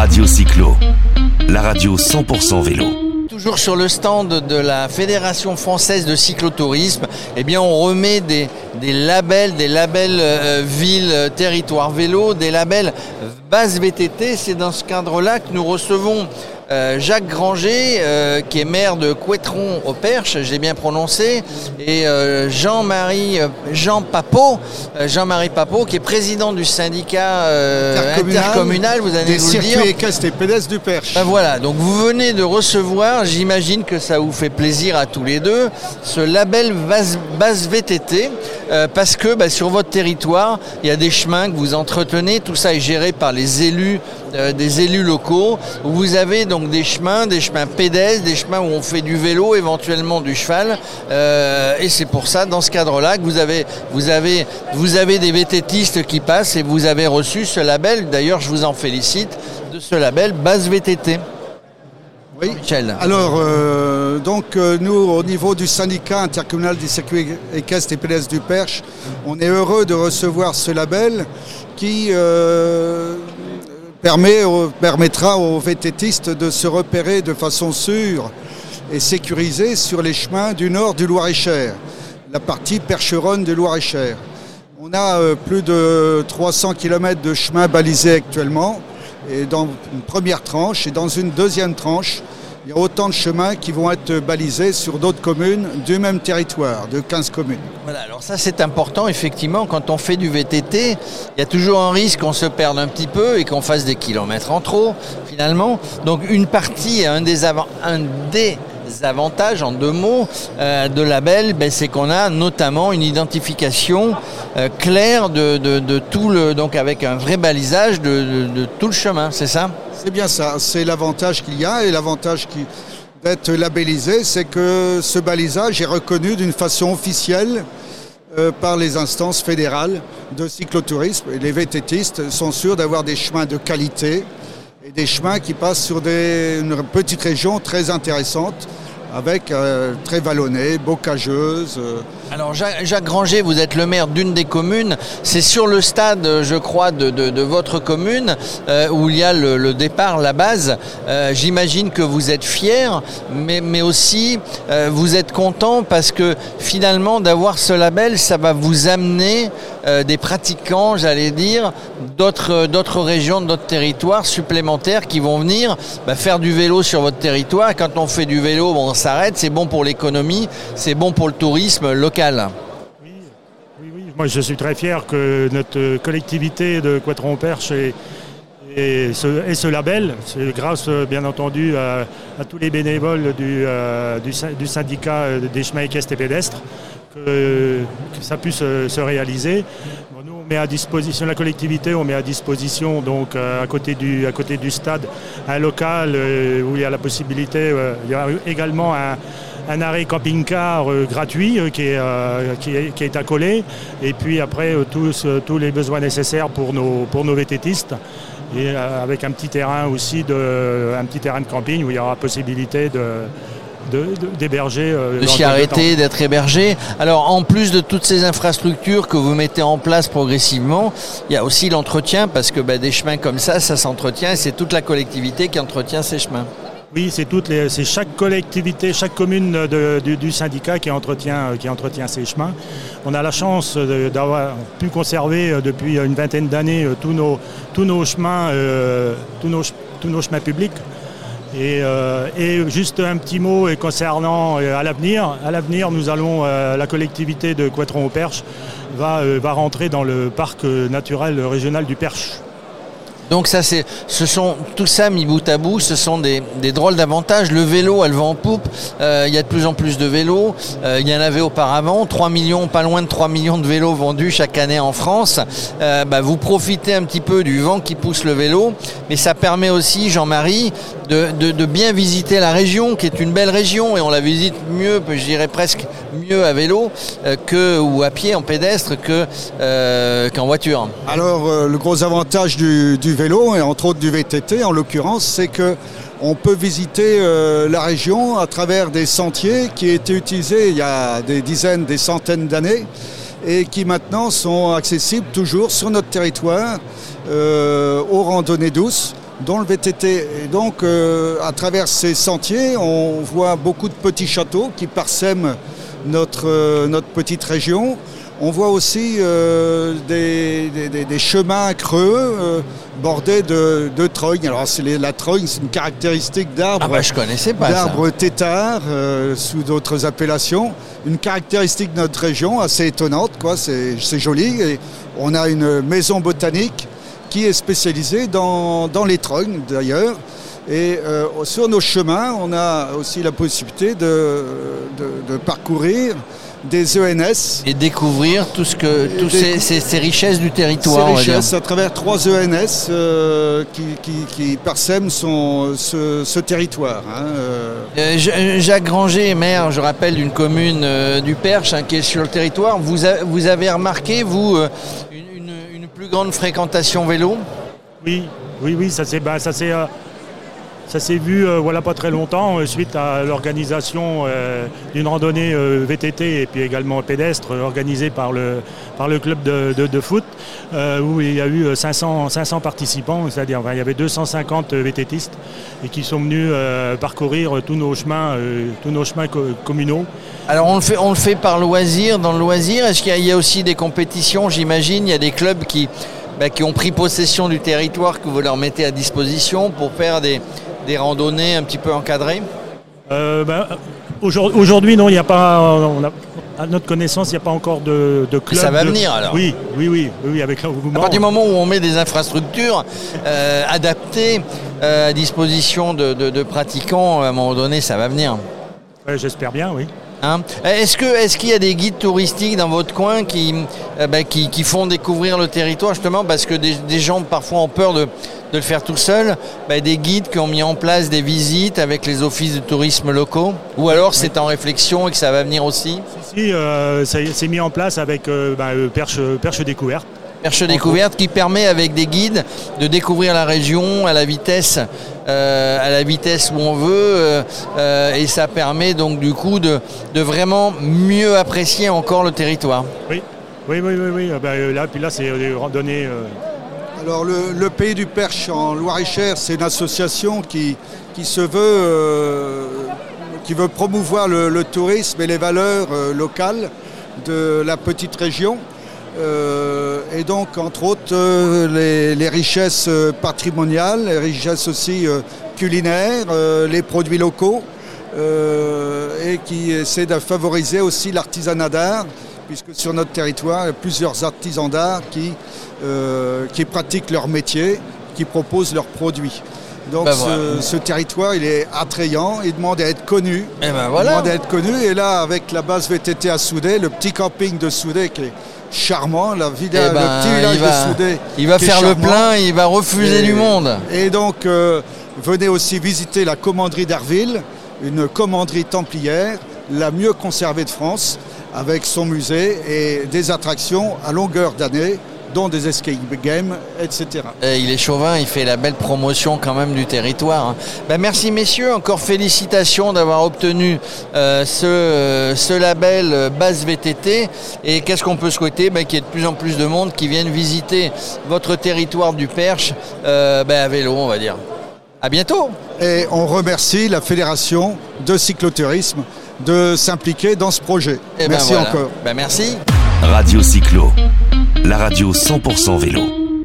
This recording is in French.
Radio Cyclo, la radio 100% vélo. Toujours sur le stand de la Fédération française de cyclotourisme, eh bien on remet des, labels, des labels euh, ville, euh, territoire vélo, des labels base VTT. C'est dans ce cadre-là que nous recevons euh, Jacques Granger, euh, qui est maire de Couetron au Perche, j'ai bien prononcé, et euh, Jean-Marie Jean Papot, Jean-Marie Papot, qui est président du syndicat intercommunal, vous allez vous le dire. équestres et pédestres du Perche. Ben voilà, donc vous venez de recevoir, j'imagine que ça vous fait plaisir à tous les deux, ce label base VTT, parce que ben, sur votre territoire, il y a des chemins que vous entretenez, tout ça est géré par les élus, des élus locaux. Vous avez donc des chemins, des chemins pédestres, des chemins où on fait du vélo, éventuellement du cheval. Euh, et c'est pour ça, dans ce cadre-là, que vous avez, des VTTistes qui passent et vous avez reçu ce label. D'ailleurs, je vous en félicite de ce label Base VTT. Oui. Michel. Alors, euh, donc, euh, nous, au niveau du syndicat intercommunal des circuits équestres et pédestres du Perche, on est heureux de recevoir ce label qui permet, permettra aux vététistes de se repérer de façon sûre et sécurisée sur les chemins du nord du Loir-et-Cher, la partie percheronne du Loir-et-Cher. On a euh, plus de 300 km de chemins balisés actuellement, et dans une première tranche et dans une deuxième tranche, il y a autant de chemins qui vont être balisés sur d'autres communes du même territoire, de 15 communes. Voilà, alors ça c'est important, effectivement, quand on fait du VTT, il y a toujours un risque qu'on se perde un petit peu et qu'on fasse des kilomètres en trop, finalement. Donc une partie, un des, un des avantages, en deux mots, euh, de label, ben, c'est qu'on a notamment une identification euh, claire de, tout le, donc avec un vrai balisage de tout le chemin, c'est ça? C'est bien ça, c'est l'avantage qu'il y a et l'avantage d'être labellisé, c'est que ce balisage est reconnu d'une façon officielle euh, par les instances fédérales de cyclotourisme. Les VTTistes sont sûrs d'avoir des chemins de qualité et des chemins qui passent sur une petite région très intéressante avec euh, très vallonné, bocageuse. Euh. Alors Jacques, Granger, vous êtes le maire d'une des communes. C'est sur le stade, je crois, de, votre commune euh, où il y a le, départ, la base. J'imagine que vous êtes fier, mais, aussi vous êtes content parce que finalement d'avoir ce label, ça va vous amener des pratiquants, j'allais dire, d'autres régions, d'autres territoires supplémentaires qui vont venir bah, faire du vélo sur votre territoire. Quand on fait du vélo, bon, s'arrête, c'est bon pour l'économie, c'est bon pour le tourisme local. Oui, oui, moi je suis très fier que notre collectivité de Quatron-Perche ait, ce, label. C'est grâce bien entendu à, tous les bénévoles du, euh, syndicat des chemins équestres et pédestres que, ça puisse se réaliser. nous, on met à disposition la collectivité, on met à disposition donc euh, à côté du, à côté du stade un local euh, où il y a la possibilité. Euh, il y a également un, arrêt camping-car gratuit qui est, qui, est, qui, est, accolé. Et puis après, tous, tous les besoins nécessaires pour nos, pour nos vététistes. Et avec un petit terrain aussi, de, un petit terrain de camping où il y aura possibilité de d'héberger. De, s'y arrêter, d'être hébergé. Alors en plus de toutes ces infrastructures que vous mettez en place progressivement, il y a aussi l'entretien parce que bah, des chemins comme ça, ça s'entretient et c'est toute la collectivité qui entretient ces chemins. Oui, c'est chaque collectivité, chaque commune du, syndicat qui entretient, qui entretient ces chemins. On a la chance d'avoir pu conserver euh, depuis une vingtaine d'années euh, tous nos, chemins, euh, nos, chemins publics. Et, juste un petit mot concernant à l'avenir. À l'avenir, nous allons, la collectivité de Coitron-au-Perche va, va rentrer dans le parc naturel régional du Perche. Donc ça, c'est, ce sont tout ça mis bout à bout, ce sont des, drôles d'avantages. Le vélo, elle va en poupe. Euh, il y a de plus en plus de vélos. Euh, il y en avait auparavant 3 millions, pas loin de 3 millions de vélos vendus chaque année en France. Euh, bah, vous profitez un petit peu du vent qui pousse le vélo, mais ça permet aussi, Jean-Marie, de, bien visiter la région, qui est une belle région, et on la visite mieux, je dirais presque mieux à vélo que ou à pied en pédestre que qu'en voiture. Alors le gros avantage du, vélo, et entre autres du VTT en l'occurrence, c'est que on peut visiter euh, la région à travers des sentiers qui étaient utilisés il y a des dizaines, des centaines d'années et qui maintenant sont accessibles toujours sur notre territoire euh, aux randonnées douces dont le VTT. Et donc, euh, à travers ces sentiers, on voit beaucoup de petits châteaux qui parsèment notre, euh, notre petite région. On voit aussi euh, des, des- des chemins creux euh, bordés de, de trognes. Alors, les- la trogne, c'est une caractéristique d'arbre Ah bah je connaissais pas ça. d'arbres têtards euh, sous d'autres appellations. Une caractéristique de notre région assez étonnante, quoi. C'est, c'est joli. Et on a une maison botanique qui est spécialisée dans, dans les trognes d'ailleurs. Et euh, sur nos chemins, on a aussi la possibilité de, de- de parcourir des ENS. Et découvrir tout ce que, Et toutes ces, ces- ces richesses du Ces territoire. dire. richesses à travers trois ENS euh, qui, qui- qui parsèment son- ce, ce territoire. hein, euh. Ja- Jacques Granger, maire, je rappelle, d'une commune euh, du Perche hein, qui est sur le territoire. Vous, a- vous avez remarqué, vous, une, une- une plus grande fréquentation vélo? Oui, oui, oui, ça s'est bah, ça euh, ça s'est vu euh, voilà pas très longtemps euh, suite à l'organisation euh, d'une randonnée VTT et puis également pédestre organisée par le, par le club de, foot où il y a eu euh, 500, 500 participants, c'est-à-dire il y avait 250 VTTistes et qui sont venus parcourir tous nos chemins, tous nos chemins co- communaux. Alors on le fait, on le fait par loisir, dans le loisir. Est-ce qu'il y, a- il y a aussi des compétitions, j'imagine? Il y a des clubs qui, bah, qui ont pris possession du territoire que vous leur mettez à disposition pour faire des, des randonnées un petit peu encadrées Euh, ben, aujourd- Aujourd'hui, non, il n'y a pas. on a- à notre connaissance, il n'y a pas encore de, de club. ça va de- venir, alors Oui, oui, oui, oui, avec À partir du moment où on met des infrastructures euh, adaptées euh, à disposition de, de- de pratiquants, à un moment donné, ça va venir. Ouais, J'espère bien, oui. Hein. Est-ce que est-ce qu'il y a des guides touristiques dans votre coin qui, euh, bah, qui, font découvrir le territoire justement parce que des, gens parfois ont peur de, de le faire tout seul bah, Des guides qui ont mis en place des visites avec les offices de tourisme locaux? Ou alors c'est en réflexion et que ça va venir aussi? Si, euh, ça c'est mis en place avec euh, euh, Perche, Perche Découverte. Perche découverte qui permet avec des guides de découvrir la région à la vitesse, euh, à la vitesse où on veut euh, euh, et ça permet donc du coup de, de vraiment mieux apprécier encore le territoire. Oui, oui, oui, oui. oui. ben, là, puis là, c'est des randonnées. euh, Alors le, le Pays du Perche en Loire-et-Cher, c'est une association qui, qui se veut, euh, qui veut promouvoir le, le tourisme et les valeurs euh, locales de la petite région. Euh, et donc, entre autres, euh, les, richesses euh, patrimoniales, les richesses aussi euh, culinaires, les produits locaux, et qui essaie de favoriser aussi l'artisanat d'art, puisque sur notre territoire, il y a plusieurs artisans d'art qui, qui pratiquent leur métier, qui proposent leurs produits. Donc Ben ce, territoire, il est attrayant, il demande à être connu. Et ben Il demande à être connu. Et là, avec la base VTT à Soudé, le petit camping de Soudé qui est charmant, la villa- Eh ben, le petit village va, de Soudé. il va faire le plein, il va refuser Et- du monde. Et donc, euh, venez aussi visiter la commanderie d'Arville, une commanderie templière, la mieux conservée de France, avec son musée et des attractions à longueur d'année, dont des escape games, etc. Il est chauvin, il fait la belle promotion quand même du territoire. Ben, merci messieurs, encore félicitations d'avoir obtenu euh, ce, euh, ce label euh, base VTT. Et qu'est-ce qu'on peut souhaiter? Ben, Qu'il y ait de plus en plus de monde qui viennent visiter votre territoire du Perche euh, ben, à vélo, on va dire. À bientôt Et on remercie la Fédération de cyclotourisme de s'impliquer dans ce projet. Eh ben, Merci voilà. encore. Ben, merci. Radio Cyclo, la radio 100% vélo.